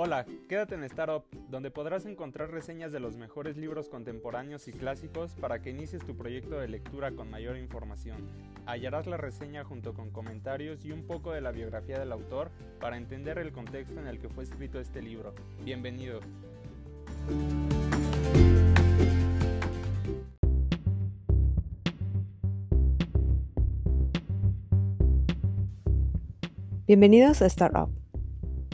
Hola, quédate en Startup, donde podrás encontrar reseñas de los mejores libros contemporáneos y clásicos para que inicies tu proyecto de lectura con mayor información. Hallarás la reseña junto con comentarios y un poco de la biografía del autor para entender el contexto en el que fue escrito este libro. Bienvenido. Bienvenidos a Startup.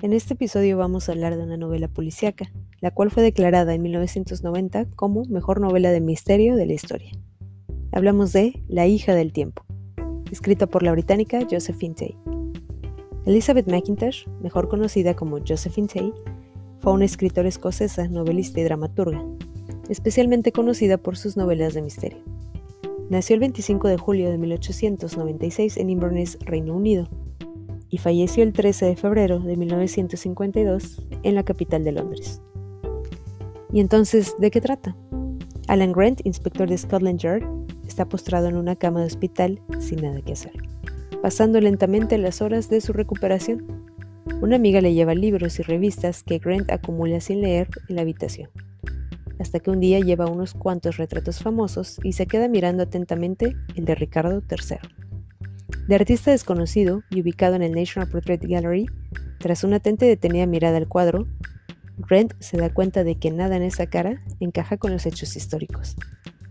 En este episodio vamos a hablar de una novela policíaca, la cual fue declarada en 1990 como mejor novela de misterio de la historia. Hablamos de La hija del tiempo, escrita por la británica Josephine Tay. Elizabeth McIntosh, mejor conocida como Josephine Tay, fue una escritora escocesa, novelista y dramaturga, especialmente conocida por sus novelas de misterio. Nació el 25 de julio de 1896 en Inverness, Reino Unido, y falleció el 13 de febrero de 1952 en la capital de Londres. ¿Y entonces de qué trata? Alan Grant, inspector de Scotland Yard, está postrado en una cama de hospital sin nada que hacer, pasando lentamente las horas de su recuperación. Una amiga le lleva libros y revistas que Grant acumula sin leer en la habitación, hasta que un día lleva unos cuantos retratos famosos y se queda mirando atentamente el de Ricardo III. De artista desconocido y ubicado en el National Portrait Gallery, tras una atenta y detenida mirada al cuadro, Grant se da cuenta de que nada en esa cara encaja con los hechos históricos.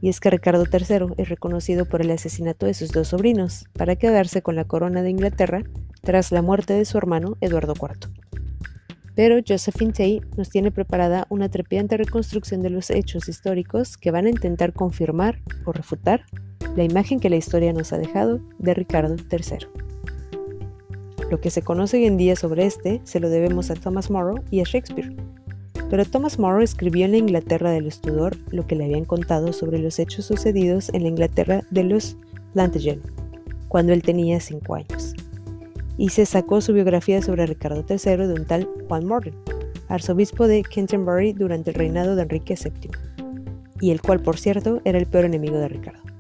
Y es que Ricardo III es reconocido por el asesinato de sus dos sobrinos, para quedarse con la corona de Inglaterra tras la muerte de su hermano Eduardo IV. Pero Josephine Tay nos tiene preparada una trepidante reconstrucción de los hechos históricos que van a intentar confirmar o refutar la imagen que la historia nos ha dejado de Ricardo III. Lo que se conoce hoy en día sobre este se lo debemos a Thomas Morrow y a Shakespeare. Pero Thomas Morrow escribió en la Inglaterra de los Tudor lo que le habían contado sobre los hechos sucedidos en la Inglaterra de los Plantagenet, cuando él tenía 5 años. Y se sacó su biografía sobre Ricardo III de un tal Juan Morgan, arzobispo de Canterbury durante el reinado de Enrique VII, y el cual, por cierto, era el peor enemigo de Ricardo.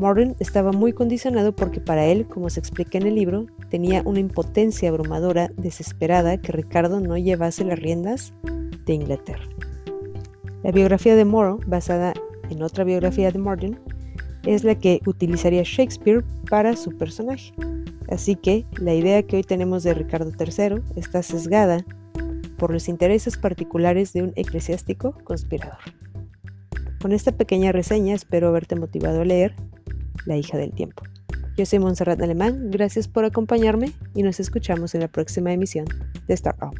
Morgan estaba muy condicionado porque para él, como se explica en el libro, tenía una impotencia abrumadora, desesperada, que Ricardo no llevase las riendas de Inglaterra. La biografía de Morrow, basada en otra biografía de Morgan, es la que utilizaría Shakespeare para su personaje. Así que la idea que hoy tenemos de Ricardo III está sesgada por los intereses particulares de un eclesiástico conspirador. Con esta pequeña reseña espero haberte motivado a leer la hija del tiempo. Yo soy Montserrat Alemán, gracias por acompañarme y nos escuchamos en la próxima emisión de Startup.